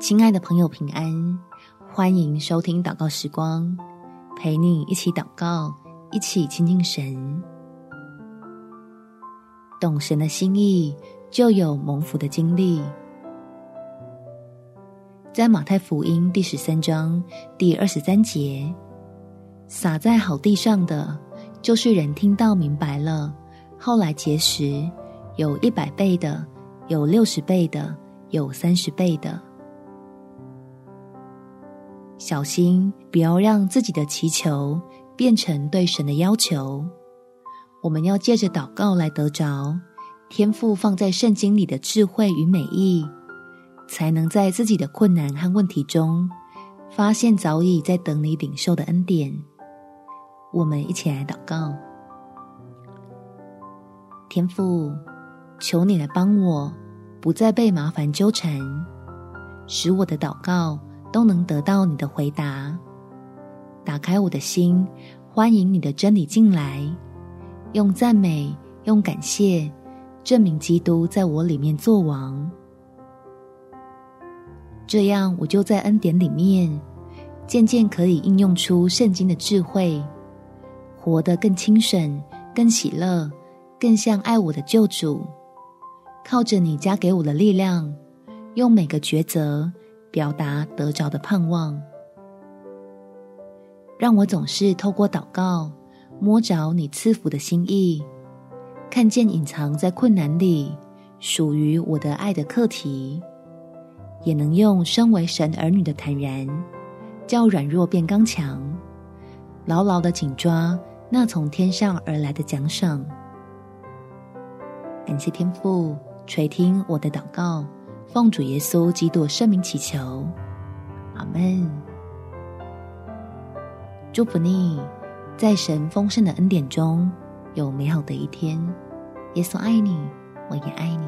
亲爱的朋友，平安！欢迎收听祷告时光，陪你一起祷告，一起亲近神。懂神的心意，就有蒙福的经历。在马太福音第十三章第二十三节，撒在好地上的，就是人听到明白了，后来结实，有一百倍的，有六十倍的，有三十倍的。小心，不要让自己的祈求变成对神的要求。我们要借着祷告来得着天父放在圣经里的智慧与美意，才能在自己的困难和问题中，发现早已在等你领受的恩典。我们一起来祷告：天父，求你来帮我，不再被麻烦纠缠，使我的祷告。都能得到你的回答。打开我的心，欢迎你的真理进来，用赞美、用感谢，证明基督在我里面作王。这样，我就在恩典里面，渐渐可以应用出圣经的智慧，活得更清省、更喜乐、更像爱我的救主。靠着你加给我的力量，用每个抉择。表达得着的盼望，让我总是透过祷告摸着你赐福的心意，看见隐藏在困难里属于我的爱的课题，也能用身为神儿女的坦然，叫软弱变刚强，牢牢的紧抓那从天上而来的奖赏。感谢天父垂听我的祷告。奉主耶稣基督圣名祈求，阿门。祝福你，在神丰盛的恩典中有美好的一天。耶稣爱你，我也爱你。